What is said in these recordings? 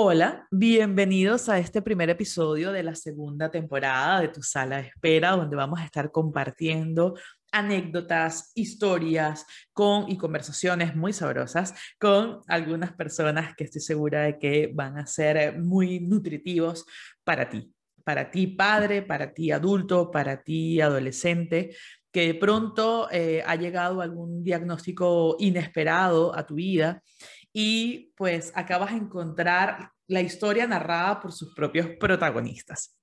Hola, bienvenidos a este primer episodio de la segunda temporada de Tu Sala de Espera, donde vamos a estar compartiendo anécdotas, historias con, y conversaciones muy sabrosas con algunas personas que estoy segura de que van a ser muy nutritivos para ti, para ti padre, para ti adulto, para ti adolescente, que de pronto eh, ha llegado algún diagnóstico inesperado a tu vida y pues acabas de encontrar la historia narrada por sus propios protagonistas.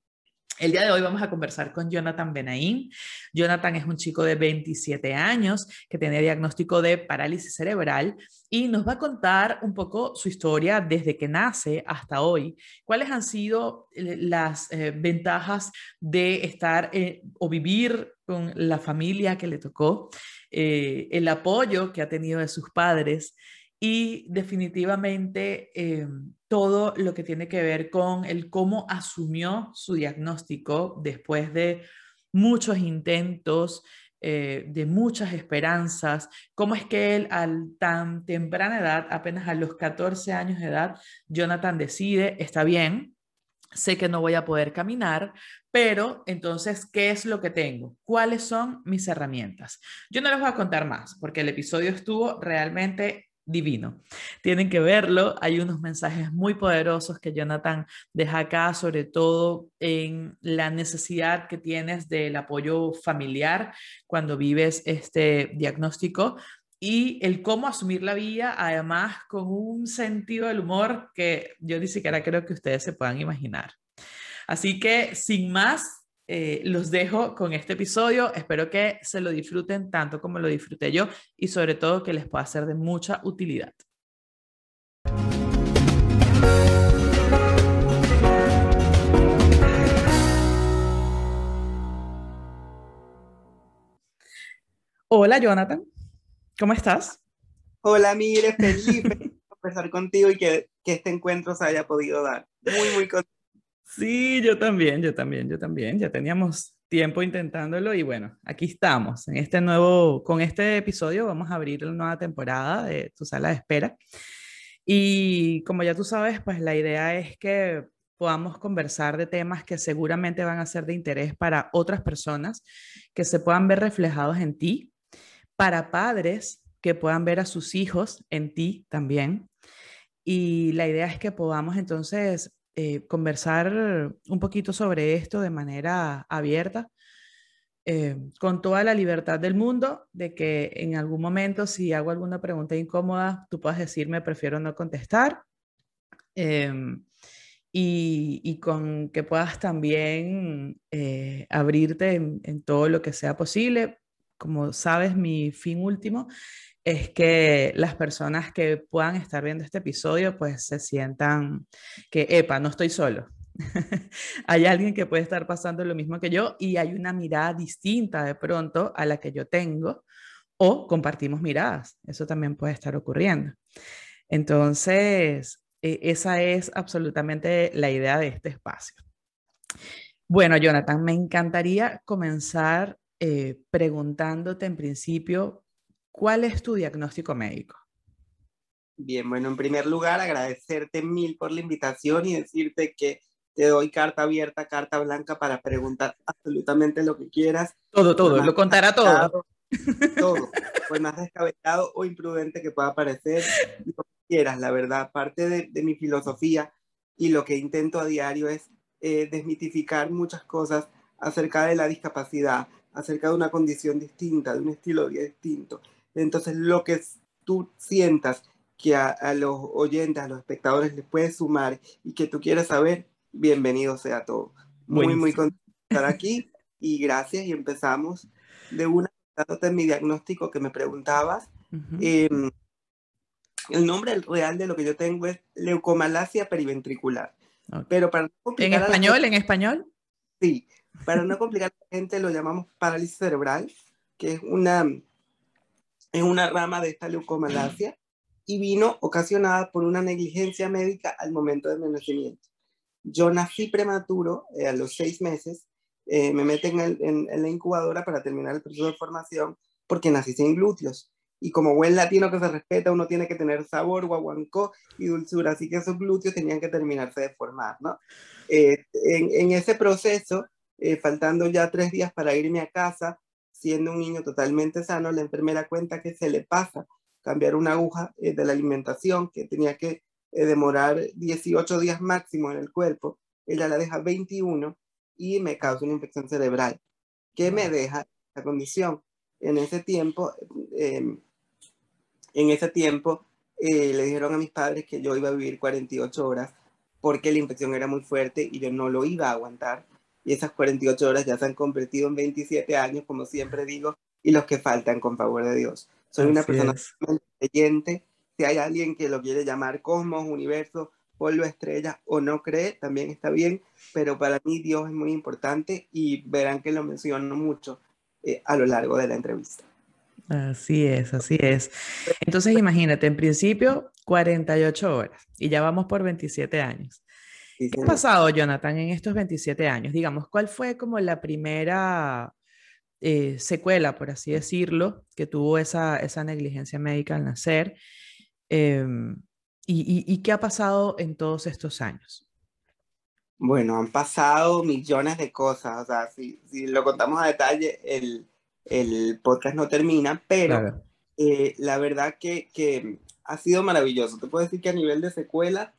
El día de hoy vamos a conversar con Jonathan Benaín. Jonathan es un chico de 27 años que tiene diagnóstico de parálisis cerebral y nos va a contar un poco su historia desde que nace hasta hoy. ¿Cuáles han sido eh, las eh, ventajas de estar eh, o vivir con la familia que le tocó, el apoyo que ha tenido de sus padres y definitivamente eh, todo lo que tiene que ver con el cómo asumió su diagnóstico después de muchos intentos, eh, de muchas esperanzas, cómo es que él a tan temprana edad, apenas a los 14 años de edad, Jonathan decide, está bien, sé que no voy a poder caminar, pero entonces, ¿qué es lo que tengo? ¿Cuáles son mis herramientas? Yo no les voy a contar más porque el episodio estuvo realmente divino. Tienen que verlo. Hay unos mensajes muy poderosos que Jonathan deja acá, sobre todo en la necesidad que tienes del apoyo familiar cuando vives este diagnóstico y el cómo asumir la vida, además con un sentido del humor que yo ni siquiera creo que ustedes se puedan imaginar. Así que, sin más, eh, los dejo con este episodio. Espero que se lo disfruten tanto como lo disfruté yo y sobre todo que les pueda ser de mucha utilidad. Hola Jonathan, ¿cómo estás? Hola Mire, feliz de conversar contigo y que, que, este encuentro se haya podido dar. Muy, muy contento Sí, yo también, yo también, yo también. Ya teníamos tiempo intentándolo y bueno, aquí estamos. En este nuevo, con este episodio vamos a abrir la nueva temporada de Tu Sala de Espera. Y como ya tú sabes, pues la idea es que podamos conversar de temas que seguramente van a ser de interés para otras personas, que se puedan ver reflejados en ti, para padres que puedan ver a sus hijos en ti también. Y la idea es que podamos entonces eh, conversar un poquito sobre esto de manera abierta, eh, con toda la libertad del mundo, de que en algún momento si hago alguna pregunta incómoda, tú puedas decirme, prefiero no contestar. Em, y, con que puedas también eh, abrirte en, todo lo que sea posible. Como sabes, mi fin último es que las personas que puedan estar viendo este episodio pues se sientan que, epa, no estoy solo. hay alguien que puede estar pasando lo mismo que yo y hay una mirada distinta de pronto a la que yo tengo o compartimos miradas. Eso también puede estar ocurriendo. Entonces, e, esa es absolutamente la idea de este espacio. Bueno, Jonathan, me encantaría comenzar eh, preguntándote en principio ¿Cuál es tu diagnóstico médico? Bien, bueno, en primer lugar, agradecerte mil por la invitación y decirte que te doy carta abierta, carta blanca para preguntar absolutamente lo que quieras. Todo, todo, lo contará todo. Todo, pues más descabellado o imprudente que pueda parecer, lo que quieras, la verdad. Parte de, mi filosofía y lo que intento a diario es eh, desmitificar muchas cosas acerca de la discapacidad, acerca de una condición distinta, de un estilo de vida distinto. Entonces, lo que tú sientas que a, los oyentes, a los espectadores les puede sumar y que tú quieras saber, bienvenido sea todo. Muy, muy contento de estar aquí y gracias y empezamos de una de mi diagnóstico que me preguntabas. Em, el nombre real de lo que yo tengo es leucomalacia periventricular. Pero para ¿En español? ¿En español? Sí, para no complicar a la gente lo llamamos parálisis cerebral, que es una es una rama de esta leucomalacia y vino ocasionada por una negligencia médica al momento de mi nacimiento. Yo nací prematuro, eh, a los seis meses, eh, me meten en, la incubadora para terminar el proceso de formación porque nací sin glúteos y como buen latino que se respeta, uno tiene que tener sabor, guaguancó y dulzura, así que esos glúteos tenían que terminarse de formar, ¿no? Eh, en, ese proceso, faltando ya tres días para irme a casa, siendo un niño totalmente sano, la enfermera cuenta que se le pasa cambiar una aguja eh, de la alimentación, que tenía que demorar 18 días máximo en el cuerpo, ella la deja 21 y me causa una infección cerebral, que me deja la condición. En ese tiempo, em, en ese tiempo eh, le dijeron a mis padres que yo iba a vivir 48 horas porque la infección era muy fuerte y yo no lo iba a aguantar. Y esas 48 horas ya se han convertido en 27 años, como siempre digo, y los que faltan con favor de Dios. Soy una persona creyente. Si hay alguien que lo quiere llamar cosmos, universo, polvo, estrella o no cree, también está bien, pero para mí Dios es muy importante y verán que lo menciono mucho eh, a lo largo de la entrevista. Así es, así es. Entonces imagínate, en principio 48 horas y ya vamos por 27 años. ¿Qué ha pasado, Jonathan, en estos 27 años? Digamos, ¿cuál fue como la primera eh, secuela, por así decirlo, que tuvo esa, esa negligencia médica al nacer? Em, y, qué ha pasado en todos estos años? Bueno, han pasado millones de cosas. O sea, si, si lo contamos a detalle, el, el podcast no termina, pero eh, la verdad que, que, ha sido maravilloso. Te puedo decir que a nivel de secuela,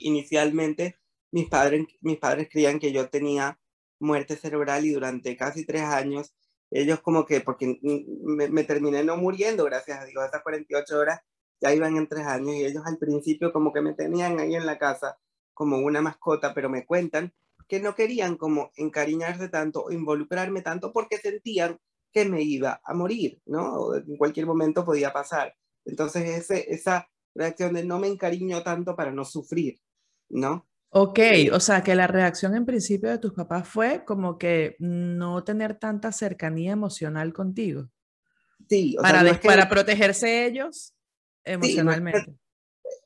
inicialmente mis padres, mis padres creían que yo tenía muerte cerebral y durante casi tres años, ellos como que, porque me, me terminé no muriendo, gracias a Dios, esas 48 horas ya iban en tres años y ellos al principio como que me tenían ahí en la casa como una mascota, pero me cuentan que no querían como encariñarse tanto o involucrarme tanto porque sentían que me iba a morir, ¿no? O en cualquier momento podía pasar. Entonces ese, esa reacción de no me encariño tanto para no sufrir, ¿no? Ok, o sea que la reacción en principio de tus papás fue como que no tener tanta cercanía emocional contigo. Sí, o para, sea, para protegerse ellos emocionalmente.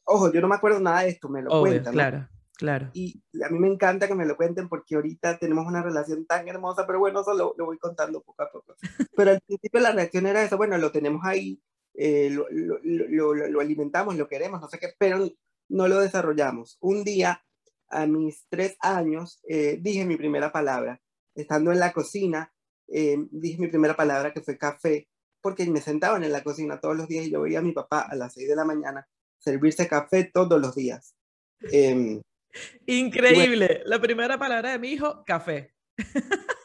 ojo, yo no me acuerdo nada de esto, me lo cuentan. Claro. Claro. Y a mí me encanta que me lo cuenten porque ahorita tenemos una relación tan hermosa, pero bueno, eso lo, voy contando poco a poco. Pero al principio la reacción era eso, bueno, lo tenemos ahí, eh, lo, lo, lo, alimentamos, lo queremos, no sé qué, pero no lo desarrollamos. Un día, a mis tres años, eh, dije mi primera palabra. Estando en la cocina, eh, dije mi primera palabra que fue café, porque me sentaban en la cocina todos los días y yo veía a mi papá a las seis de la mañana servirse café todos los días. Eh, Increíble. La primera palabra de mi hijo, café.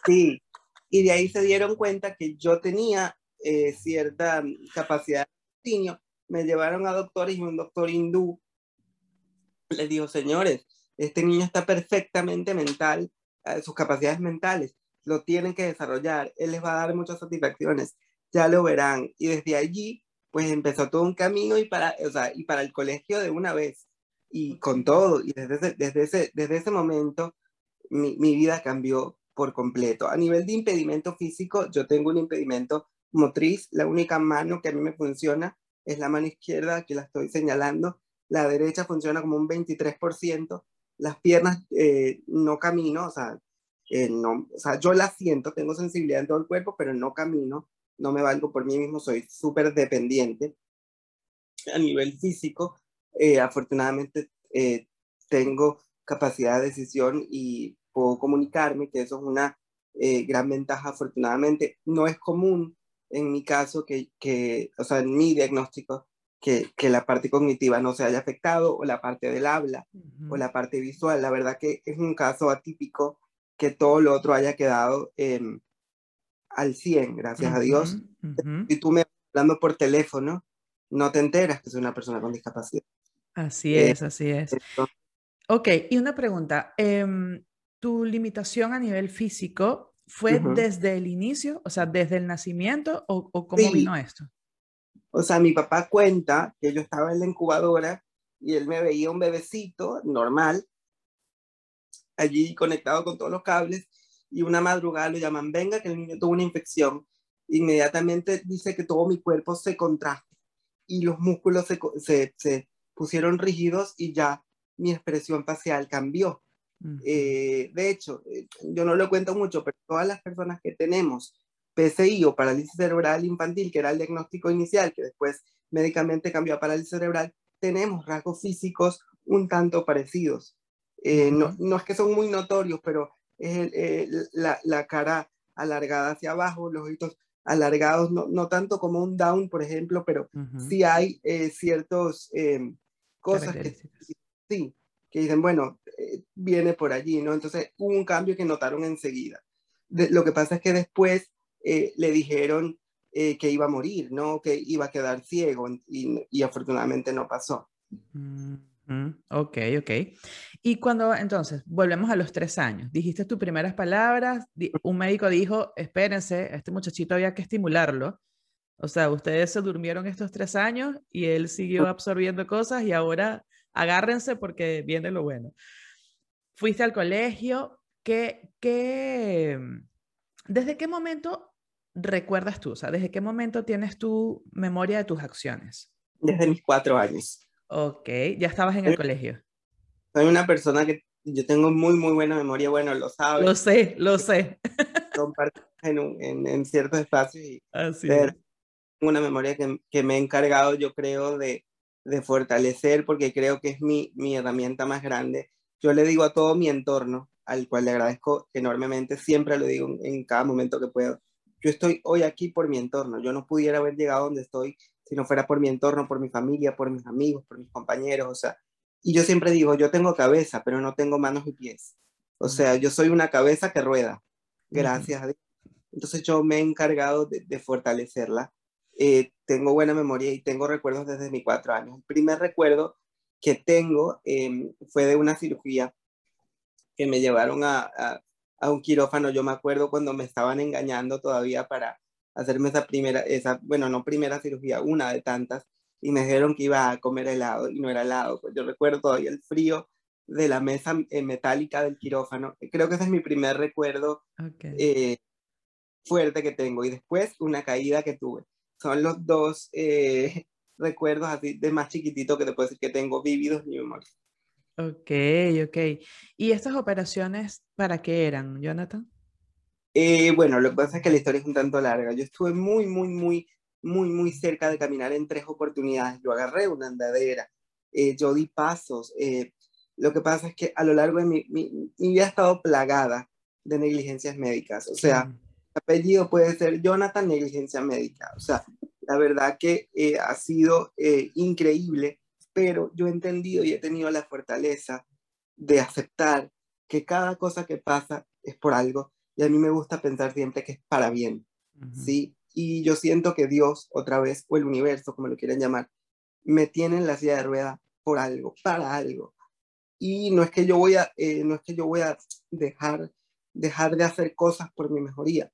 Sí, y de ahí se dieron cuenta que yo tenía eh, cierta capacidad de niño. Me llevaron a doctores y un doctor hindú les dijo, señores, este niño está perfectamente mental, eh, sus capacidades mentales, lo tienen que desarrollar, él les va a dar muchas satisfacciones, ya lo verán. Y desde allí, pues empezó todo un camino y para, o sea, y para el colegio de una vez y con todo. Y desde ese, desde ese, desde ese momento mi, mi, vida cambió por completo. A nivel de impedimento físico, yo tengo un impedimento motriz. La única mano que a mí me funciona es la mano izquierda, que la estoy señalando. La derecha funciona como un 23%. Las piernas eh, no camino, o sea, eh, no, o sea, yo la siento, tengo sensibilidad en todo el cuerpo, pero no camino, no me valgo por mí mismo, soy súper dependiente. A nivel físico, eh, afortunadamente eh, tengo capacidad de decisión y puedo comunicarme, que eso es una gran ventaja afortunadamente. No es común en mi caso que, que o sea, en mi diagnóstico, que, que, la parte cognitiva no se haya afectado o la parte del habla o la parte visual. La verdad que es un caso atípico que todo lo otro haya quedado em, al 100, gracias a Dios. Si tú me hablando por teléfono, no te enteras que soy una persona con discapacidad. Así eh, es, así es. Ok, y una pregunta. Em, ¿Tu limitación a nivel físico fue desde el inicio, o sea, desde el nacimiento, o, cómo vino esto? O sea, mi papá cuenta que yo estaba en la incubadora y él me veía un bebecito normal, allí conectado con todos los cables, y una madrugada lo llaman, venga, que el niño tuvo una infección. Inmediatamente dice que todo mi cuerpo se contrajo y los músculos se, se pusieron rígidos y ya mi expresión facial cambió. Eh, de hecho, eh, yo no lo cuento mucho, pero todas las personas que tenemos PCI o parálisis cerebral infantil, que era el diagnóstico inicial, que después médicamente cambió a parálisis cerebral, tenemos rasgos físicos un tanto parecidos. Eh, no, no, es que son muy notorios, pero es la, la, cara alargada hacia abajo, los ojitos alargados, no, no, tanto como un down, por ejemplo, pero sí hay eh, ciertos eh, cosas que sí, que dicen, bueno, viene por allí, ¿no? Entonces hubo un cambio que notaron enseguida. lo que pasa es que después le dijeron que iba a morir, ¿no? Que iba a quedar ciego y, y afortunadamente no pasó. Ok, ok. Y cuando entonces volvemos a los tres años, dijiste tus primeras palabras, un médico dijo, espérense, este muchachito había que estimularlo. O sea, ustedes se durmieron estos tres años y él siguió absorbiendo cosas y ahora agárrense porque viene lo bueno. Fuiste al colegio, ¿qué, qué, ¿desde qué momento recuerdas tú? O sea, ¿desde qué momento tienes tu memoria de tus acciones? Desde mis cuatro años. Ok, ya estabas en el colegio. Soy una persona que yo tengo muy, muy buena memoria, bueno, lo sabes. Lo sé, lo sé. Comparto en, en, en, ciertos espacios y Así una memoria que, que, me he encargado, yo creo, de, de fortalecer porque creo que es mi, mi herramienta más grande. Yo le digo a todo mi entorno, al cual le agradezco enormemente, siempre lo digo en, en cada momento que puedo. Yo estoy hoy aquí por mi entorno, yo no pudiera haber llegado donde estoy si no fuera por mi entorno, por mi familia, por mis amigos, por mis compañeros, o sea, y yo siempre digo, yo tengo cabeza, pero no tengo manos y pies. O sea, yo soy una cabeza que rueda, gracias a Dios. Entonces yo me he encargado de, fortalecerla. Eh, tengo buena memoria y tengo recuerdos desde mis cuatro años. El primer recuerdo que tengo em, fue de una cirugía que me llevaron a, a, un quirófano. Yo me acuerdo cuando me estaban engañando todavía para, hacerme esa primera, esa, bueno, no primera cirugía, una de tantas, y me dijeron que iba a comer helado y no era helado. Pues yo recuerdo todavía el frío de la mesa eh, metálica del quirófano. Creo que ese es mi primer recuerdo eh, fuerte que tengo. Y después una caída que tuve. Son los dos eh, recuerdos así de más chiquitito que te puedo decir que tengo vividos mi memoria. Ok, ok. ¿Y estas operaciones para qué eran, Jonathan? Eh, bueno, lo que pasa es que la historia es un tanto larga. Yo estuve muy, muy, muy, muy, muy cerca de caminar en tres oportunidades. Yo agarré una andadera, eh, yo di pasos. Eh, lo que pasa es que a lo largo de mi, mi, vida ha estado plagada de negligencias médicas. O sea, el apellido puede ser Jonathan Negligencia Médica. O sea, la verdad que ha sido increíble, pero yo he entendido y he tenido la fortaleza de aceptar que cada cosa que pasa es por algo y a mí me gusta pensar siempre que es para bien, ¿sí? Y yo siento que Dios, otra vez, o el universo, como lo quieran llamar, me tiene en la silla de rueda por algo, para algo. Y no es que yo voy a, eh, no es que yo voy a dejar, dejar de hacer cosas por mi mejoría,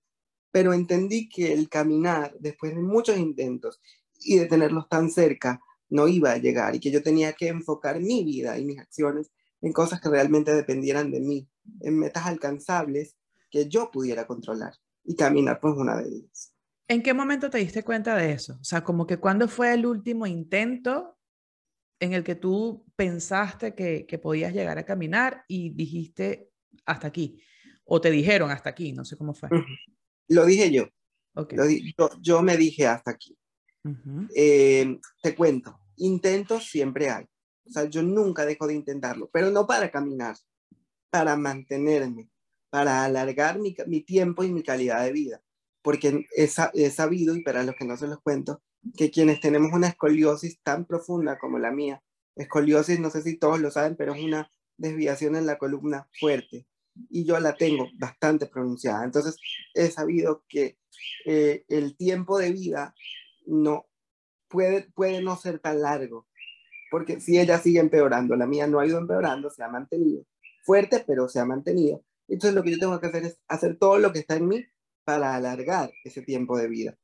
pero entendí que el caminar, después de muchos intentos y de tenerlos tan cerca, no iba a llegar y que yo tenía que enfocar mi vida y mis acciones en cosas que realmente dependieran de mí, en metas alcanzables que yo pudiera controlar y caminar por una de ellas. ¿En qué momento te diste cuenta de eso? O sea, como que cuando fue el último intento en el que tú pensaste que, que podías llegar a caminar y dijiste hasta aquí, o te dijeron hasta aquí, no sé cómo fue. Lo dije yo. Okay. Lo yo, me dije hasta aquí. Eh, te cuento, intentos siempre hay. O sea, yo nunca dejo de intentarlo, pero no para caminar, para mantenerme, para alargar mi, tiempo y mi calidad de vida. Porque he sabido, y para los que no se los cuento, que quienes tenemos una escoliosis tan profunda como la mía, escoliosis, no sé si todos lo saben, pero es una desviación en la columna fuerte. Y yo la tengo bastante pronunciada. Entonces, he sabido que eh, el tiempo de vida no puede, puede no ser tan largo. Porque si ella sigue empeorando, la mía no ha ido empeorando, se ha mantenido fuerte, pero se ha mantenido. Entonces lo que yo tengo que hacer es hacer todo lo que está en mí para alargar ese tiempo de vida.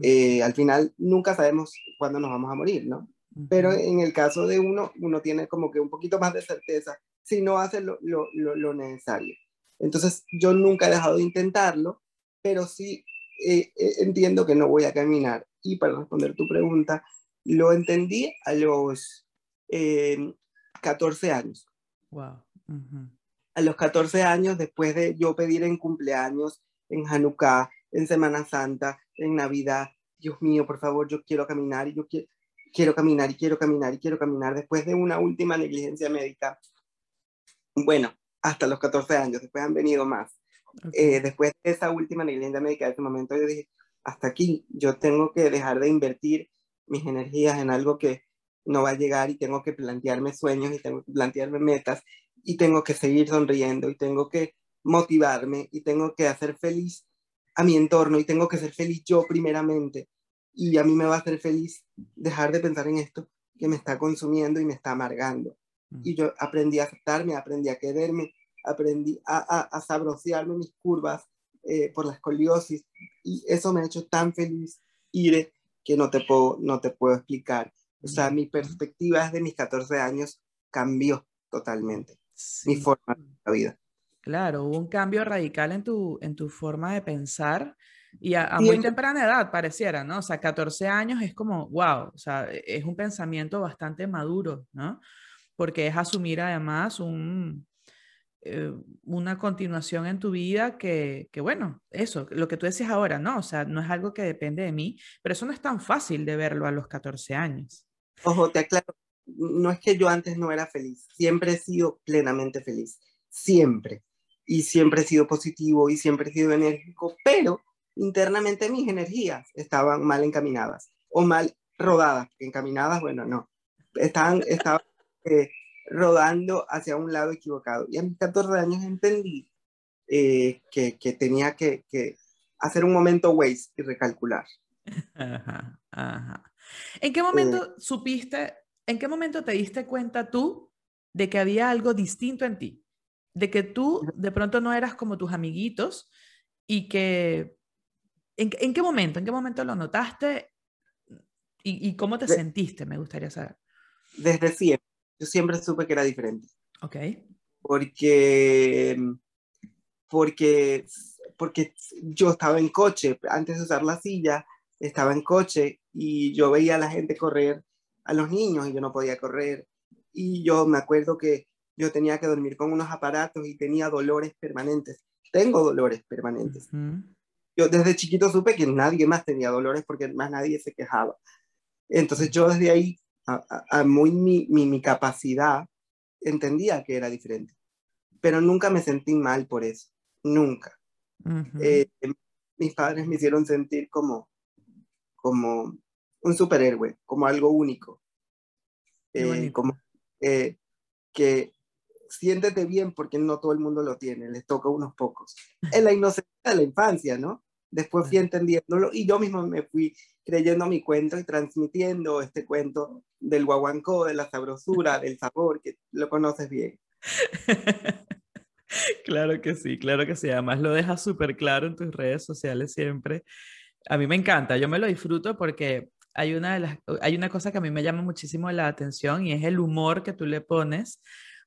Eh, al final nunca sabemos cuándo nos vamos a morir, ¿no? Pero en el caso de uno, uno tiene como que un poquito más de certeza si no hace lo, lo, lo, necesario. Entonces yo nunca he dejado de intentarlo, pero sí eh, eh, entiendo que no voy a caminar. Y para responder tu pregunta, lo entendí a los 14 años. Wow a los 14 años, después de yo pedir en cumpleaños, en Hanukkah, en Semana Santa, en Navidad. Dios mío, por favor, yo quiero caminar y yo quiero, quiero caminar y quiero caminar y quiero caminar. Después de una última negligencia médica, bueno, hasta los 14 años, después han venido más. Eh, después de esa última negligencia médica, de ese momento yo dije, hasta aquí, yo tengo que dejar de invertir mis energías en algo que no va a llegar y tengo que plantearme sueños y tengo que plantearme metas y tengo que seguir sonriendo y tengo que motivarme y tengo que hacer feliz a mi entorno y tengo que ser feliz yo primeramente. Y a mí me va a hacer feliz dejar de pensar en esto que me está consumiendo y me está amargando. Mm. Y yo aprendí a aceptarme, aprendí a quererme, aprendí a, a, a sabrosearme mis curvas eh, por la escoliosis y eso me ha hecho tan feliz, Ire, que no te puedo, no te puedo explicar. O sea, mi perspectiva desde mis 14 años cambió totalmente. Mi forma de la vida. Claro, hubo un cambio radical en tu, en tu forma de pensar y a, muy temprana edad pareciera, ¿no? O sea, 14 años es como, wow, o sea, e, es un pensamiento bastante maduro, ¿no? Porque es asumir además un, eh, una continuación en tu vida que, que, bueno, eso, lo que tú decías ahora, ¿no? O sea, no es algo que depende de mí, pero eso no es tan fácil de verlo a los 14 años. Ojo, te aclaro, no es que yo antes no era feliz, siempre he sido plenamente feliz, siempre y siempre he sido positivo y siempre he sido enérgico, pero internamente mis energías estaban mal encaminadas o mal rodadas, encaminadas, bueno, no, estaban, estaban eh, rodando hacia un lado equivocado. Y a mis 14 años entendí eh, que, que, tenía que, que, hacer un momento waste y recalcular. Ajá, ajá. ¿En qué momento eh. supiste, en qué momento te diste cuenta tú de que había algo distinto en ti? de que tú de pronto no eras como tus amiguitos y que... ¿En, en qué momento? ¿En qué momento lo notaste? ¿Y, y cómo te sentiste? Me gustaría saber. Desde siempre. Yo siempre supe que era diferente. Ok. Porque, porque, porque yo estaba en coche, antes de usar la silla, estaba en coche y yo veía a la gente correr, a los niños, y yo no podía correr. Y yo me acuerdo que yo tenía que dormir con unos aparatos y tenía dolores permanentes. Tengo dolores permanentes. Yo desde chiquito supe que nadie más tenía dolores porque más nadie se quejaba. Entonces yo desde ahí, a, muy mi, mi, capacidad, entendía que era diferente. Pero nunca me sentí mal por eso. Nunca. Eh, mis padres me hicieron sentir como, como un superhéroe, como algo único. Eh, como eh, que siéntete bien porque no todo el mundo lo tiene, les toca a unos pocos. Es la inocencia de la infancia, ¿no? Después fui entendiéndolo y yo mismo me fui creyendo mi cuento y transmitiendo este cuento del guaguancó, de la sabrosura, del sabor, que lo conoces bien. claro que sí, claro que sí. Además lo dejas súper claro en tus redes sociales siempre. A mí me encanta, yo me lo disfruto porque hay una, de las, hay una cosa que a mí me llama muchísimo la atención y es el humor que tú le pones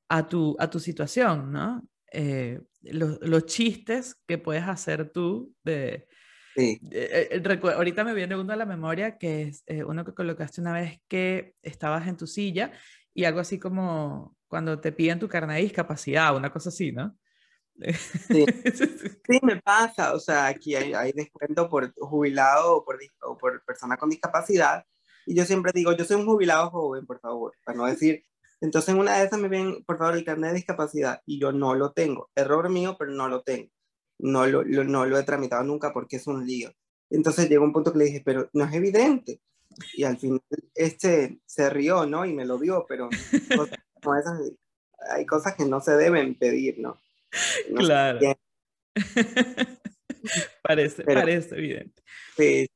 a tu, a tu situación, ¿no? Eh, los, los, chistes que puedes hacer tú de... Sí. Eh, eh, ahorita me viene uno a la memoria que es uno que colocaste una vez que estabas en tu silla y algo así como cuando te piden tu carnet de discapacidad, una cosa así, ¿no? Sí. sí, me pasa, o sea, aquí hay, hay descuento por jubilado o por, o por persona con discapacidad y yo siempre digo, yo soy un jubilado joven, por favor, para no decir entonces en una de esas me ven, por favor, el carnet de discapacidad y yo no lo tengo. Error mío, pero no lo tengo. No lo, no lo he tramitado nunca porque es un lío. Entonces llegó un punto que le dije, pero no es evidente. Y al final este se rió, ¿no? Y me lo vio, pero hay cosas que no se deben pedir, ¿no? claro. parece, parece evidente. Sí.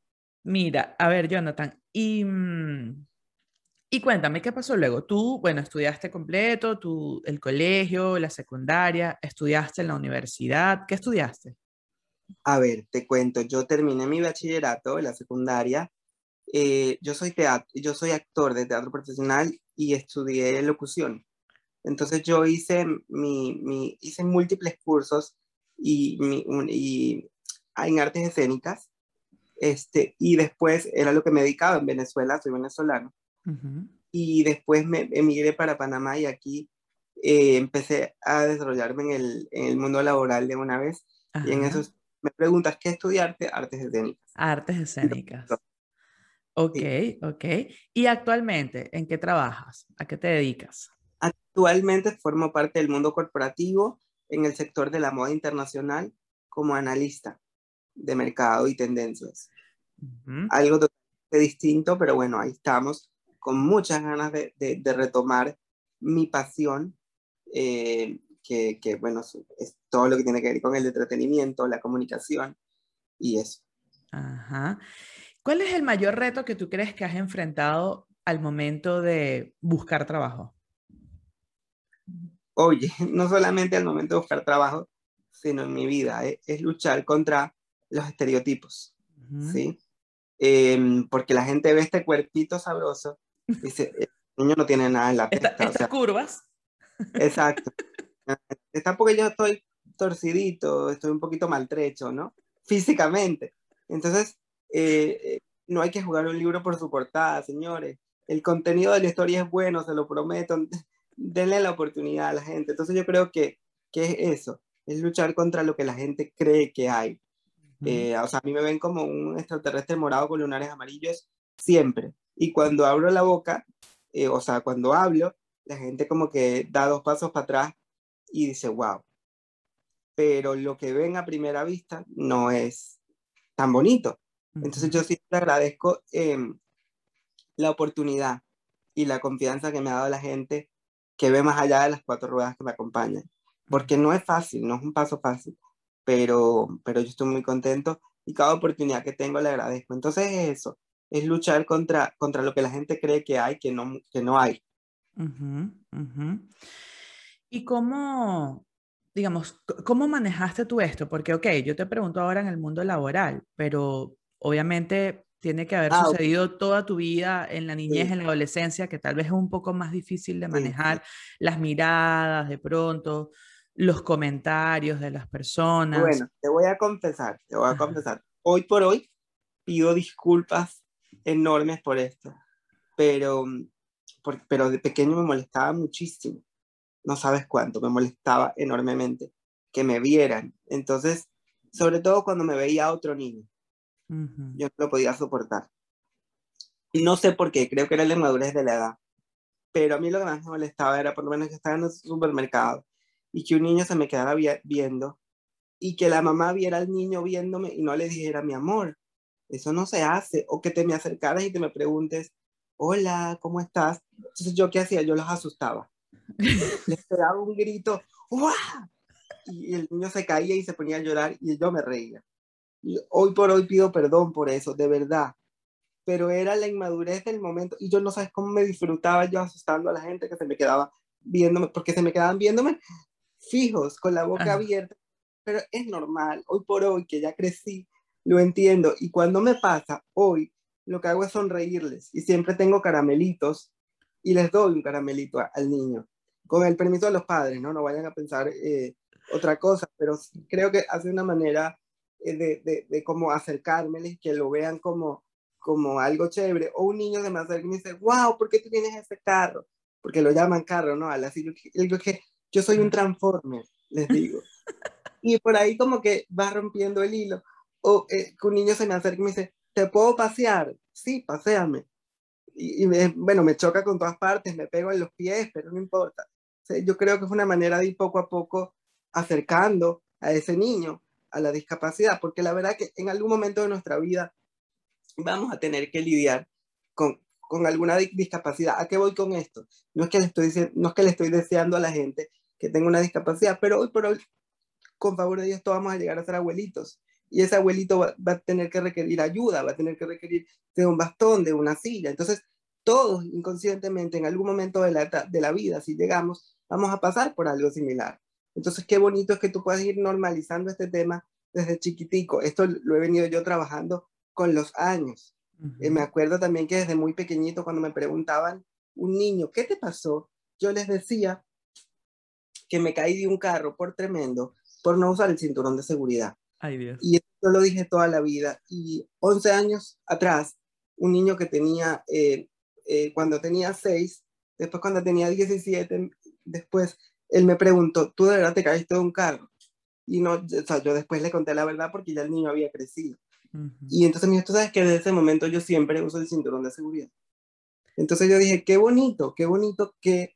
Mira, a ver, Jonathan, y... Mm, y cuéntame, ¿qué pasó luego? Tú, bueno, estudiaste completo, tú, el colegio, la secundaria, estudiaste en la universidad, ¿qué estudiaste? A ver, te cuento, yo terminé mi bachillerato en la secundaria, eh, yo, soy teatro, yo soy actor de teatro profesional y estudié locución. Entonces yo hice, mi, mi hice múltiples cursos y, mi, y, en artes escénicas, este, y después era lo que me dedicaba en Venezuela, soy venezolano y después me emigré para Panamá y aquí eh, empecé a desarrollarme en el, en el, mundo laboral de una vez. Y en eso me preguntas qué estudiarte, artes escénicas. Artes escénicas. Ok, ok. ¿Y actualmente en qué trabajas? ¿A qué te dedicas? Actualmente formo parte del mundo corporativo en el sector de la moda internacional como analista de mercado y tendencias. Algo totalmente distinto, pero bueno, ahí estamos con muchas ganas de, de, retomar mi pasión, eh, que, que, bueno, es todo lo que tiene que ver con el entretenimiento, la comunicación y eso. Ajá. ¿Cuál es el mayor reto que tú crees que has enfrentado al momento de buscar trabajo? Oye, no solamente al momento de buscar trabajo, sino en mi vida, eh, es luchar contra los estereotipos, ¿sí? Em, porque la gente ve este cuerpito sabroso dice, el niño no tiene nada en la testa. estas curvas. Exacto. Está porque yo estoy torcidito, estoy un poquito maltrecho, ¿no? Físicamente. Entonces, eh, eh, no hay que jugar un libro por su portada, señores. El contenido de la historia es bueno, se lo prometo. Denle la oportunidad a la gente. Entonces yo creo que, que es eso, es luchar contra lo que la gente cree que hay. Eh, o sea, a mí me ven como un extraterrestre morado con lunares amarillos siempre. Y cuando abro la boca, o sea, cuando hablo, la gente como que da dos pasos para atrás y dice, wow. Pero lo que ven a primera vista no es tan bonito. Entonces yo te agradezco em, la oportunidad y la confianza que me ha dado la gente que ve más allá de las cuatro ruedas que me acompañan. Porque no es fácil, no es un paso fácil, pero, pero yo estoy muy contento y cada oportunidad que tengo le agradezco. Entonces es eso, es luchar contra, contra lo que la gente cree que hay, que no, que no hay. ¿Y cómo, digamos, cómo manejaste tú esto? Porque, ok, yo te pregunto ahora en el mundo laboral, pero obviamente tiene que haber ah, sucedido toda tu vida en la niñez, en la adolescencia, que tal vez es un poco más difícil de manejar las miradas de pronto, los comentarios de las personas. Bueno, te voy a confesar, te voy a confesar. Hoy por hoy pido disculpas enormes por esto, pero, pero de pequeño me molestaba muchísimo. No sabes cuánto, me molestaba enormemente que me vieran. Entonces, sobre todo cuando me veía otro niño yo no lo podía soportar. Y no sé por qué, creo que era la inmadurez de la edad. Pero a mí lo que más me molestaba era por lo menos que estaba en el supermercado y que un niño se me quedara viendo y que la mamá viera al niño viéndome y no le dijera mi amor. Eso no se hace. O que te me acercaras y te me preguntes, hola, ¿cómo estás? Entonces yo qué hacía, yo los asustaba. Les pegaba un grito, ¡Uah! y el niño se caía y se ponía a llorar y yo me reía hoy por hoy pido perdón por eso, de verdad. Pero era la inmadurez del momento y yo no sabes cómo me disfrutaba yo asustando a la gente que se me quedaba viéndome, porque se me quedaban viéndome fijos, con la boca abierta. Pero es normal, hoy por hoy que ya crecí, lo entiendo. Y cuando me pasa hoy, lo que hago es sonreírles y siempre tengo caramelitos y les doy un caramelito al niño, con el permiso de los padres, ¿no? No vayan a pensar eh, otra cosa, pero creo que hace una manera eh, de, de, de cómo acercármeles, que lo vean como, como algo chévere. O un niño se me acerca y me dice, wow, ¿por qué tú tienes ese carro? Porque lo llaman carro, ¿no? Así, yo, yo, que yo soy un transformer, les digo. y por ahí como que va rompiendo el hilo. O eh, un niño se me acerca y me dice, ¿te puedo pasear? Sí, paséame. Y, bueno, me choca con todas partes, me pego en los pies, pero no importa. yo creo que es una manera de ir poco a poco acercando a ese niño a la discapacidad, porque la verdad que en algún momento de nuestra vida vamos a tener que lidiar con, con alguna discapacidad. ¿A qué voy con esto? No es, que le estoy diciendo, no es que le estoy deseando a la gente que tenga una discapacidad, pero hoy por hoy, con favor de Dios, todos vamos a llegar a ser abuelitos. Y ese abuelito va, a tener que requerir ayuda, va a tener que requerir de un bastón, de una silla. Entonces, todos inconscientemente en algún momento de la, de la vida, si llegamos, vamos a pasar por algo similar. Entonces, qué bonito es que tú puedas ir normalizando este tema desde chiquitico. Esto lo he venido yo trabajando con los años. Eh, me acuerdo también que desde muy pequeñito, cuando me preguntaban, un niño, ¿qué te pasó? Yo les decía que me caí de un carro por tremendo por no usar el cinturón de seguridad. Ay, Dios. Y esto lo dije toda la vida. Y 11 años atrás, un niño que tenía, eh, eh, cuando tenía 6, después cuando tenía 17, después él me preguntó, ¿tú de verdad te caíste de un carro? y no, o sea, yo después le conté la verdad porque ya el niño había crecido. Y entonces me dijo, tú sabes que desde ese momento yo siempre uso el cinturón de seguridad. Entonces yo dije, qué bonito, qué bonito que,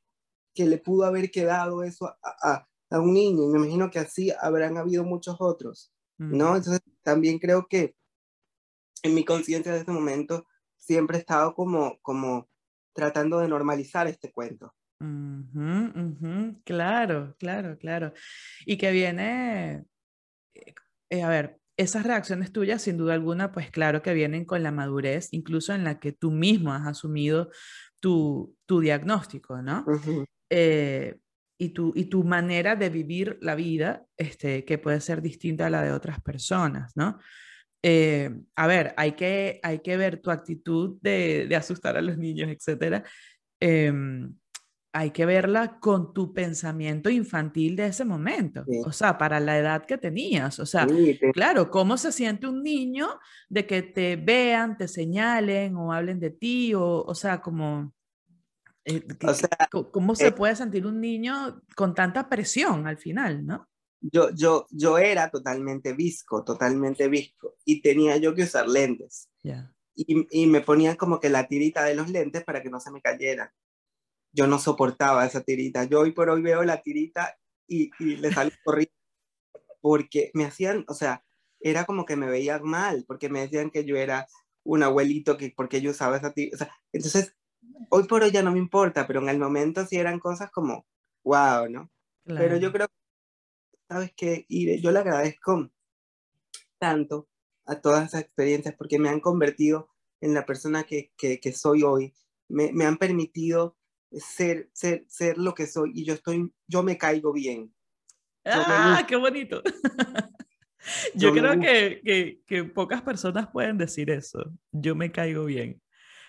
que le pudo haber quedado eso a, a, a un niño. Y me imagino que así habrán habido muchos otros, ¿no? Entonces también creo que en mi conciencia de ese momento siempre he estado como, como tratando de normalizar este cuento. Claro, claro, claro. Y que viene, eh, a ver, esas reacciones tuyas, sin duda alguna, pues claro que vienen con la madurez, incluso en la que tú mismo has asumido tu, tu diagnóstico, ¿no? Eh, y, tu, y tu manera de vivir la vida, este, que puede ser distinta a la de otras personas, ¿no? a ver, hay que, hay que ver tu actitud de, de asustar a los niños, etcétera. Em, hay que verla con tu pensamiento infantil de ese momento, o sea, para la edad que tenías, o sea, claro, ¿cómo se siente un niño de que te vean, te señalen o hablen de ti, o, o sea, como, eh, ¿cómo se eh puede sentir un niño con tanta presión al final, no? Yo, yo, yo era totalmente visco, totalmente visco, y tenía yo que usar lentes. Y, y me ponía como que la tirita de los lentes para que no se me cayeran yo no soportaba esa tirita. Yo hoy por hoy veo la tirita y, y le sale corriendo porque me hacían, o sea, era como que me veían mal, porque me decían que yo era un abuelito, que porque yo usaba esa tirita. O sea, entonces, hoy por hoy ya no me importa, pero en el momento sí eran cosas como, wow, ¿no? Pero yo creo, ¿sabes qué? Y yo le agradezco tanto a todas esas experiencias porque me han convertido en la persona que, que, que soy hoy. Me, me han permitido ser, ser, ser lo que soy y yo estoy, yo me caigo bien. ah, qué bonito. yo, creo que, que, que, pocas personas pueden decir eso. Yo me caigo bien.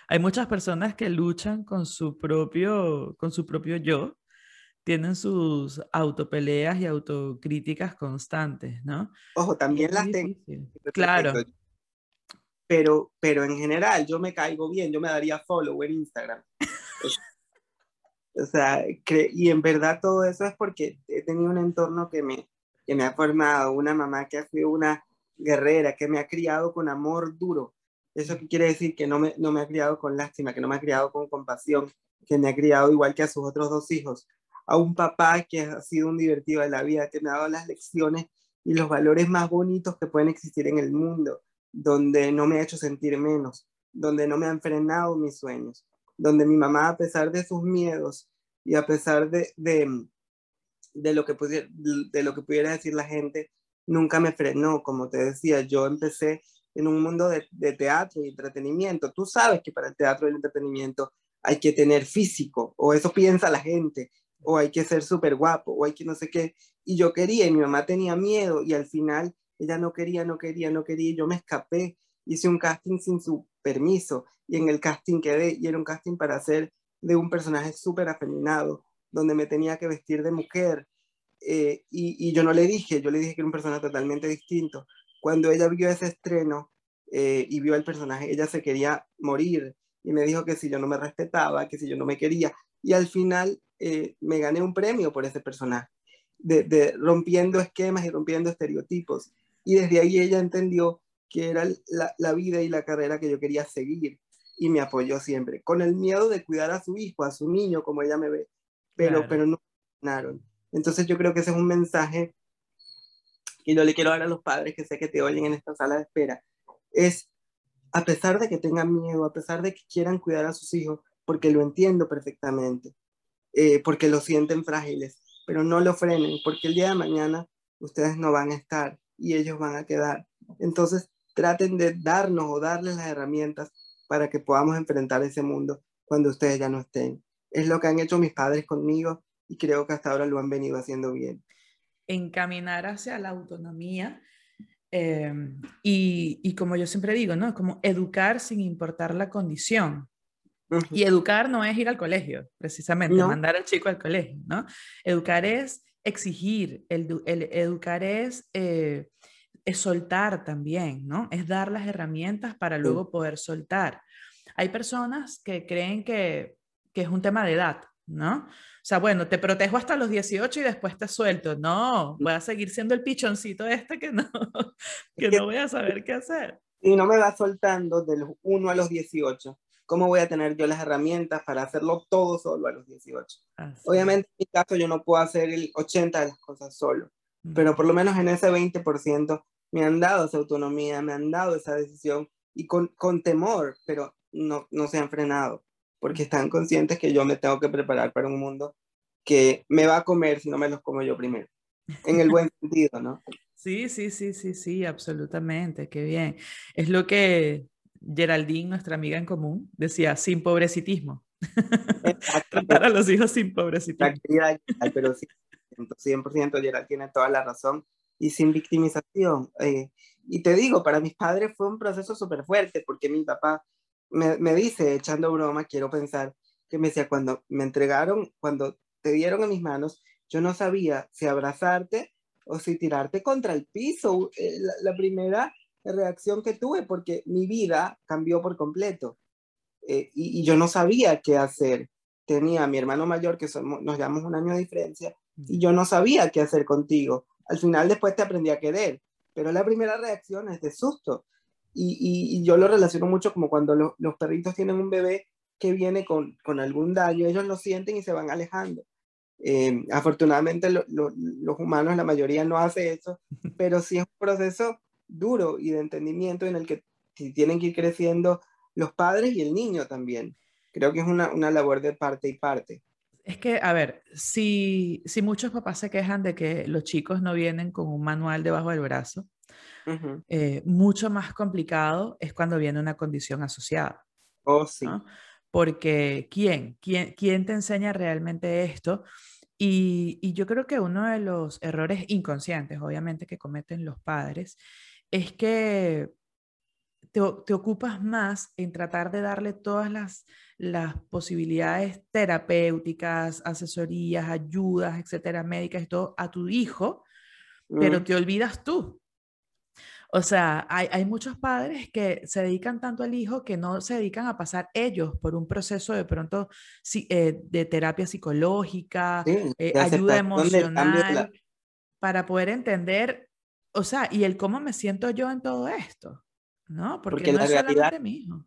Hay muchas personas que luchan con su propio, con su propio yo, tienen sus autopeleas y autocríticas constantes, ¿no? Ojo, también las tengo. Claro. Pero, pero en general, yo me caigo bien, yo me daría follow en Instagram. O sea, y en verdad todo eso es porque he tenido un entorno que me, que me ha formado, una mamá que ha sido una guerrera, que me ha criado con amor duro. ¿Eso qué quiere decir? Que no me, no me ha criado con lástima, que no me ha criado con compasión, que me ha criado igual que a sus otros dos hijos. A un papá que ha sido un divertido de la vida, que me ha dado las lecciones y los valores más bonitos que pueden existir en el mundo, donde no me ha hecho sentir menos, donde no me han frenado mis sueños, donde mi mamá, a pesar de sus miedos y a pesar de, de, de, lo, que pudiera, de lo que pudiera decir la gente, nunca me frenó. Como te decía, yo empecé en un mundo de, de, teatro y entretenimiento. Tú sabes que para el teatro y el entretenimiento hay que tener físico, o eso piensa la gente, o hay que ser súper guapo, o hay que no sé qué. Y yo quería, y mi mamá tenía miedo, y al final ella no quería, no quería, no quería, y yo me escapé, hice un casting sin su permiso, y en el casting quedé, y era un casting para hacer de un personaje súper afeminado, donde me tenía que vestir de mujer. Eh, y, y, yo no le dije, yo le dije que era un personaje totalmente distinto. Cuando ella vio ese estreno eh, y vio el personaje, ella se quería morir y me dijo que si yo no me respetaba, que si yo no me quería. Y al final eh, me gané un premio por ese personaje, de, de, rompiendo esquemas y rompiendo estereotipos. Y desde ahí ella entendió que era la, la vida y la carrera que yo quería seguir y me apoyó siempre, con el miedo de cuidar a su hijo, a su niño, como ella me ve, pero, claro. pero no funcionaron. Entonces yo creo que ese es un mensaje y yo le quiero dar a los padres que sé que te oyen en esta sala de espera, es a pesar de que tengan miedo, a pesar de que quieran cuidar a sus hijos, porque lo entiendo perfectamente, eh, porque lo sienten frágiles, pero no lo frenen, porque el día de mañana ustedes no van a estar y ellos van a quedar. Entonces traten de darnos o darles las herramientas para que podamos enfrentar ese mundo cuando ustedes ya no estén. Es lo que han hecho mis padres conmigo y creo que hasta ahora lo han venido haciendo bien. Encaminar hacia la autonomía eh, y, y, como yo siempre digo, ¿no? Como educar sin importar la condición. Uh -huh. Y educar no es ir al colegio, precisamente, no. mandar al chico al colegio, ¿no? Educar es exigir, el, el educar es... Eh, es soltar también, ¿no? Es dar las herramientas para luego poder soltar. Hay personas que creen que, que es un tema de edad, ¿no? O sea, bueno, te protejo hasta los 18 y después te suelto. No, voy a seguir siendo el pichoncito este que no, que no voy a saber qué hacer. Y no me va soltando del 1 a los 18. ¿Cómo voy a tener yo las herramientas para hacerlo todo solo a los 18? Obviamente, en mi caso, yo no puedo hacer el 80 de las cosas solo, pero por lo menos en ese 20% me han dado esa autonomía, me han dado esa decisión y con, con temor, pero no, no se han frenado porque están conscientes que yo me tengo que preparar para un mundo que me va a comer si no me los como yo primero. En el buen sentido, ¿no? Sí, sí, sí, sí, sí, absolutamente, qué bien. Es lo que Geraldine, nuestra amiga en común, decía, sin pobrecitismo. Tratar a los hijos sin pobrecitismo. Pero sí, 100% Gerald tiene toda la razón y sin victimización. Eh, y te digo, para mis padres fue un proceso súper fuerte porque mi papá me, dice, echando broma, quiero pensar, que me decía, cuando me entregaron, cuando te dieron en mis manos, yo no sabía si abrazarte o si tirarte contra el piso. Eh, la, primera reacción que tuve, porque mi vida cambió por completo eh, y, yo no sabía qué hacer. Tenía a mi hermano mayor, que somos, nos llevamos un año de diferencia, y yo no sabía qué hacer contigo. Al final después te aprendí a querer, pero la primera reacción es de susto. Y, y, yo lo relaciono mucho como cuando los perritos tienen un bebé que viene con, con, algún daño, ellos lo sienten y se van alejando. Eh, afortunadamente los humanos, la mayoría no hace eso, pero sí es un proceso duro y de entendimiento en el que tienen que ir creciendo los padres y el niño también. Creo que es una, una labor de parte y parte. Es que, a ver, si, si muchos papás se quejan de que los chicos no vienen con un manual debajo del brazo, eh, mucho más complicado es cuando viene una condición asociada. Oh, sí. Porque ¿quién? ¿quién? ¿Quién te enseña realmente esto? Y, y, yo creo que uno de los errores inconscientes, obviamente, que cometen los padres, es que te, te ocupas más en tratar de darle todas las, las posibilidades terapéuticas, asesorías, ayudas, etcétera, médicas y todo a tu hijo, pero te olvidas tú. O sea, hay, muchos padres que se dedican tanto al hijo que no se dedican a pasar ellos por un proceso de pronto eh, de terapia psicológica, eh, ayuda emocional, para poder entender, o sea, y el cómo me siento yo en todo esto, ¿no? Porque, no es solamente mi hijo.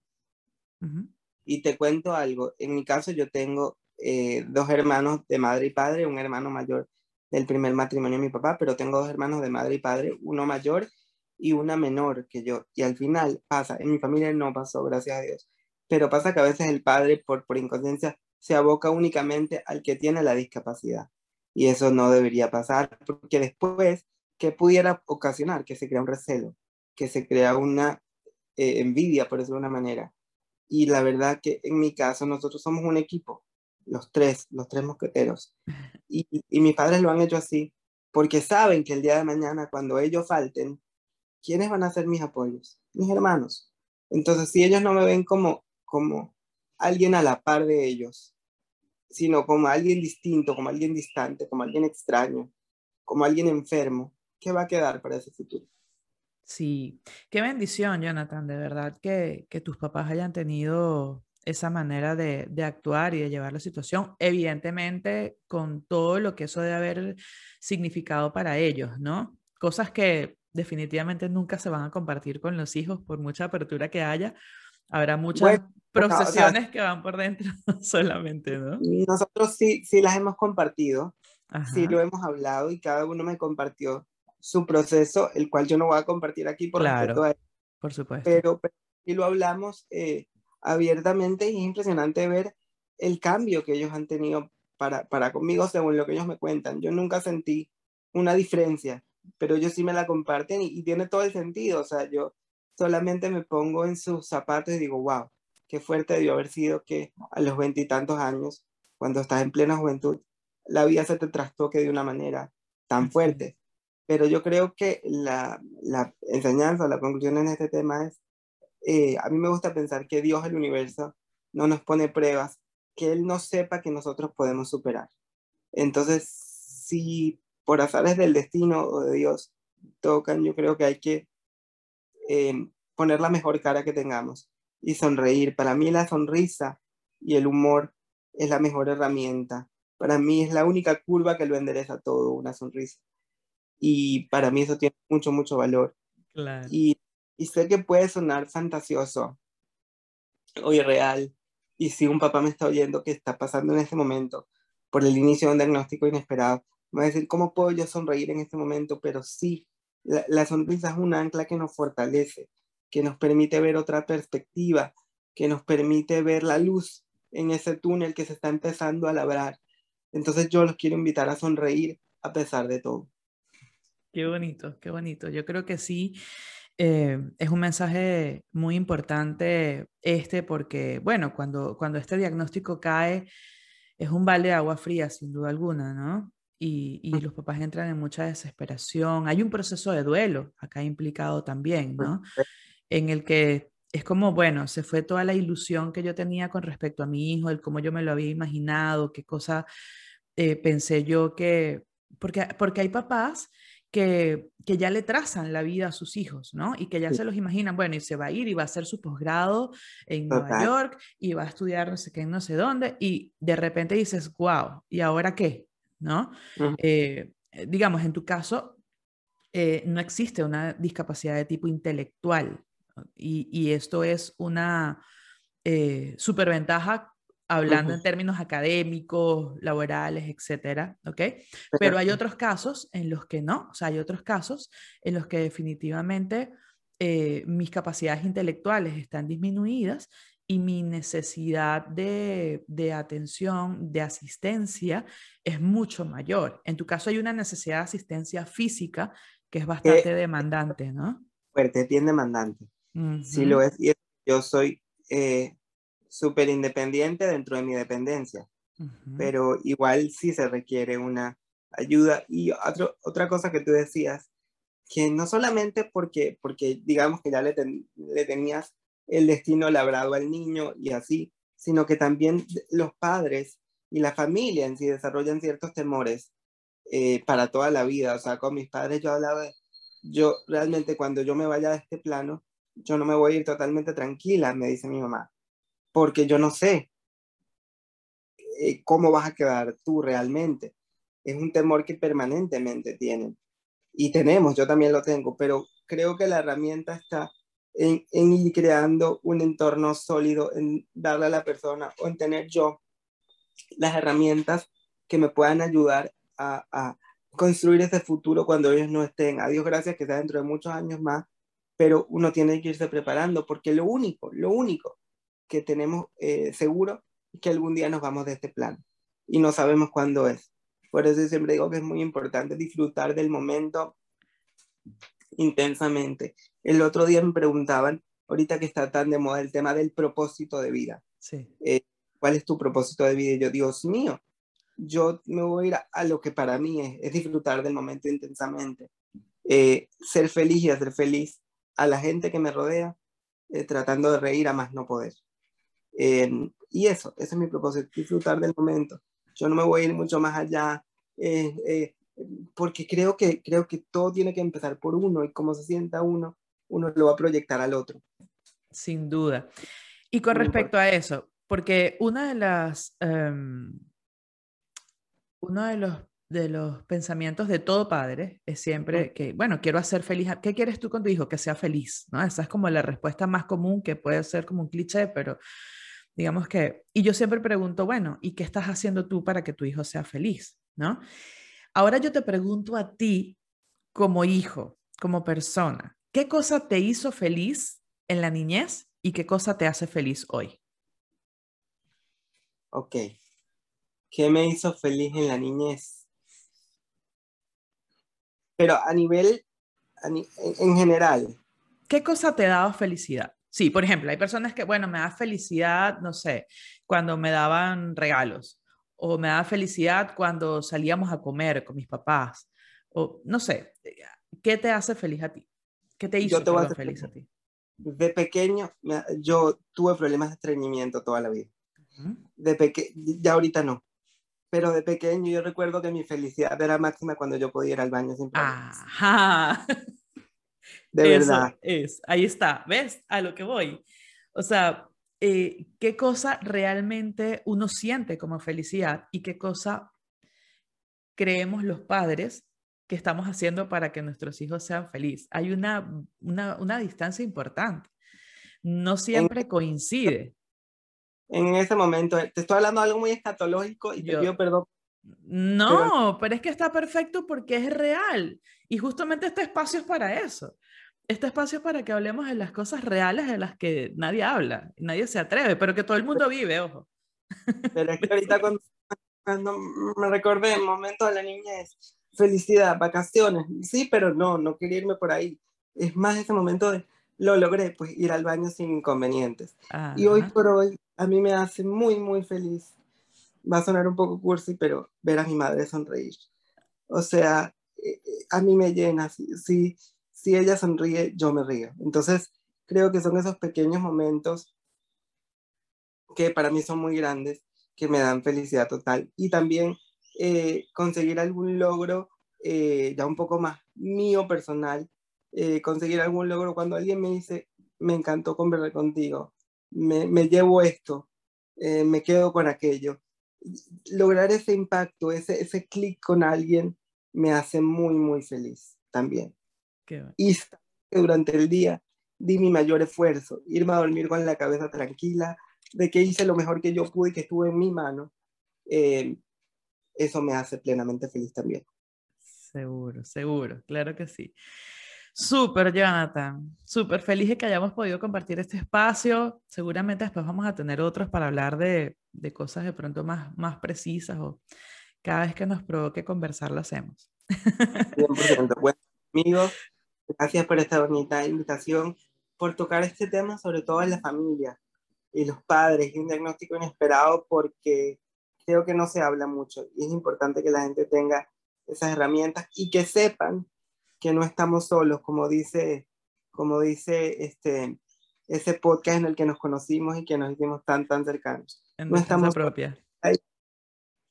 Y te cuento algo, en mi caso yo tengo eh, dos hermanos de madre y padre, un hermano mayor del primer matrimonio de mi papá, pero tengo dos hermanos de madre y padre, uno mayor y una menor que yo. Y al final pasa, en mi familia no pasó, gracias a Dios, pero pasa que a veces el padre por, por inconsciencia se aboca únicamente al que tiene la discapacidad. Y eso no debería pasar, porque después, ¿qué pudiera ocasionar? Que se crea un recelo, que se crea una eh, envidia, por decirlo de una manera. Y la verdad que en mi caso nosotros somos un equipo, los tres, los tres mosqueteros. Y, y mis padres lo han hecho así, porque saben que el día de mañana, cuando ellos falten, ¿quiénes van a ser mis apoyos? Mis hermanos. Entonces, si ellos no me ven como, como alguien a la par de ellos, sino como alguien distinto, como alguien distante, como alguien extraño, como alguien enfermo, ¿qué va a quedar para ese futuro? Sí, qué bendición, Jonathan, de verdad que, que tus papás hayan tenido esa manera de, de, actuar y de llevar la situación, evidentemente con todo lo que eso debe haber significado para ellos, ¿no? Cosas que definitivamente nunca se van a compartir con los hijos por mucha apertura que haya. Habrá muchas procesiones que van por dentro solamente, ¿no? Nosotros sí, sí las hemos compartido, sí lo hemos hablado y cada uno me compartió su proceso, el cual yo no voy a compartir aquí por claro, a Por supuesto. Pero, sí lo hablamos eh, abiertamente y es impresionante ver el cambio que ellos han tenido para, para conmigo según lo que ellos me cuentan. Yo nunca sentí una diferencia pero ellos sí me la comparten y, tiene todo el sentido. O sea, yo solamente me pongo en sus zapatos y digo, wow, qué fuerte debió haber sido que a los veintitantos años, cuando estás en plena juventud, la vida se te trastoque de una manera tan fuerte. Pero yo creo que la, la enseñanza, la conclusión en este tema es, eh, a mí me gusta pensar que Dios, el universo, no nos pone pruebas que Él no sepa que nosotros podemos superar. Entonces, si por azares del destino o de Dios tocan, yo creo que hay que eh, poner la mejor cara que tengamos y sonreír. Para mí la sonrisa y el humor es la mejor herramienta. Para mí es la única curva que lo endereza todo, una sonrisa. Y para mí eso tiene mucho, mucho valor. Y, y sé que puede sonar fantasioso o irreal. Y si un papá me está oyendo que está pasando en este momento por el inicio de un diagnóstico inesperado, me va a decir, ¿cómo puedo yo sonreír en este momento? Pero sí, la, la sonrisa es un ancla que nos fortalece, que nos permite ver otra perspectiva, que nos permite ver la luz en ese túnel que se está empezando a labrar. Entonces yo los quiero invitar a sonreír a pesar de todo. Qué bonito, qué bonito. Yo creo que sí. Eh, es un mensaje muy importante este porque, bueno, cuando, cuando este diagnóstico cae, es un balde de agua fría, sin duda alguna, ¿no? Y, y, los papás entran en mucha desesperación. Hay un proceso de duelo acá implicado también, ¿no? En el que es como, bueno, se fue toda la ilusión que yo tenía con respecto a mi hijo, el cómo yo me lo había imaginado, qué cosa eh, pensé yo que, porque, porque hay papás que, que, ya le trazan la vida a sus hijos, ¿no? Y que ya se los imaginan, bueno, y se va a ir y va a hacer su posgrado en Nueva York y va a estudiar no sé qué, no sé dónde, y de repente dices, wow, ¿y ahora qué? ¿No? Eh, digamos, en tu caso, eh, no existe una discapacidad de tipo intelectual y, y esto es una eh, superventaja hablando en términos académicos, laborales, etcétera, ¿ok? Pero hay otros casos en los que no, o sea, hay otros casos en los que definitivamente eh, mis capacidades intelectuales están disminuidas y mi necesidad de, de, atención, de asistencia, es mucho mayor. En tu caso hay una necesidad de asistencia física que es bastante demandante, ¿no? Fuerte, bien demandante. Sí lo es. Y yo soy eh, súper independiente dentro de mi dependencia, pero igual sí se requiere una ayuda. Y otro, otra cosa que tú decías, que no solamente porque, porque digamos que ya le, le tenías el destino labrado al niño y así, sino que también los padres y la familia en sí desarrollan ciertos temores eh, para toda la vida. O sea, con mis padres yo hablaba de, yo realmente cuando yo me vaya de este plano, yo no me voy a ir totalmente tranquila, me dice mi mamá porque yo no sé eh, cómo vas a quedar tú realmente. Es un temor que permanentemente tienen. Y tenemos, yo también lo tengo, pero creo que la herramienta está en, ir creando un entorno sólido, en darle a la persona o en tener yo las herramientas que me puedan ayudar a, a construir ese futuro cuando ellos no estén. A Dios gracias que sea dentro de muchos años más, pero uno tiene que irse preparando porque lo único, lo único que tenemos eh, seguro que algún día nos vamos de este plan y no sabemos cuándo es. Por eso siempre digo que es muy importante disfrutar del momento intensamente. El otro día me preguntaban, ahorita que está tan de moda el tema del propósito de vida. Sí. Eh, ¿Cuál es tu propósito de vida? Y yo, Dios mío, yo me voy a ir a, lo que para mí es, es disfrutar del momento intensamente. Eh, ser feliz y hacer feliz a la gente que me rodea, tratando de reír a más no poder. Em, y eso, ese es mi propósito, disfrutar del momento. Yo no me voy a ir mucho más allá, eh, eh, porque creo que, creo que todo tiene que empezar por uno y como se sienta uno, uno lo va a proyectar al otro. Sin duda. Y con respecto a eso, porque una de las, um, uno de los, de los pensamientos de todo padre es siempre que, bueno, quiero hacer feliz. ¿Qué quieres tú con tu hijo? Que sea feliz, ¿no? Esa es como la respuesta más común que puede ser como un cliché, pero Digamos que, y yo siempre pregunto, bueno, ¿y qué estás haciendo tú para que tu hijo sea feliz? ¿No? Ahora yo te pregunto a ti, como hijo, como persona, ¿qué cosa te hizo feliz en la niñez y qué cosa te hace feliz hoy? Ok. ¿Qué me hizo feliz en la niñez? Pero a nivel, en general. ¿Qué cosa te daba felicidad? Sí, por ejemplo, hay personas que, bueno, me da felicidad, no sé, cuando me daban regalos, o me da felicidad cuando salíamos a comer con mis papás, o no sé, ¿qué te hace feliz a ti? ¿Qué te hizo feliz a ti? De pequeño, yo tuve problemas de estreñimiento toda la vida. De pequeño, ya ahorita no. Pero de pequeño yo recuerdo que mi felicidad era máxima cuando yo podía ir al baño sin problemas. Ajá. De verdad. Es, ahí está, ¿ves? A lo que voy. O sea, eh, qué cosa realmente uno siente como felicidad y qué cosa creemos los padres que estamos haciendo para que nuestros hijos sean felices. Hay una, una, distancia importante. No siempre coincide. En ese momento, te estoy hablando de algo muy escatológico y te pido perdón no, pero... es que está perfecto porque es real. Y justamente este espacio es para eso. Este espacio es para que hablemos de las cosas reales de las que nadie habla, nadie se atreve, pero que todo el mundo vive, ojo. Pero es que ahorita cuando, me recordé el momento de la niñez, felicidad, vacaciones, sí, pero no, no quería irme por ahí. Es más ese momento de, lo logré, pues ir al baño sin inconvenientes. Y hoy por hoy a mí me hace muy, muy feliz va a sonar un poco cursi, pero ver a mi madre sonreír. O sea, eh, eh, a mí me llena. Si, si, ella sonríe, yo me río. Entonces, creo que son esos pequeños momentos que para mí son muy grandes, que me dan felicidad total. Y también eh, conseguir algún logro ya un poco más mío personal, conseguir algún logro cuando alguien me dice, me encantó conversar contigo, me, llevo esto, me quedo con aquello lograr ese impacto, ese clic con alguien, me hace muy, muy feliz también. Y durante el día di mi mayor esfuerzo, irme a dormir con la cabeza tranquila, de que hice lo mejor que yo pude y que estuve en mi mano, eh, eso me hace plenamente feliz también. Seguro, seguro, claro que sí. Súper, Jonathan. Súper feliz de que hayamos podido compartir este espacio. Seguramente después vamos a tener otros para hablar de, de cosas de pronto más, más precisas o cada vez que nos provoque conversar lo hacemos. 100%. Bueno, amigos, gracias por esta bonita invitación, por tocar este tema, sobre todo en la familia y los padres, un diagnóstico inesperado porque creo que no se habla mucho y es importante que la gente tenga esas herramientas y que sepan que no estamos solos, como dice, como dice este, ese podcast en el que nos conocimos y que nos hicimos tan, tan cercanos. En no estamos propia.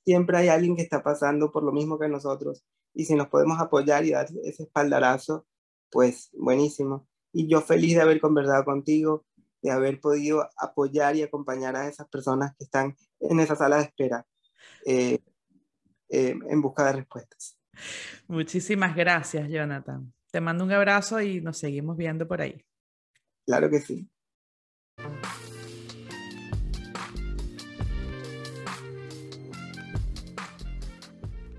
siempre hay alguien que está pasando por lo mismo que nosotros. Y si nos podemos apoyar y dar ese espaldarazo, pues buenísimo. Y yo feliz de haber conversado contigo, de haber podido apoyar y acompañar a esas personas que están en esa sala de espera eh, eh, en busca de respuestas. Muchísimas gracias, Jonathan. Te mando un abrazo y nos seguimos viendo por ahí. Claro que sí.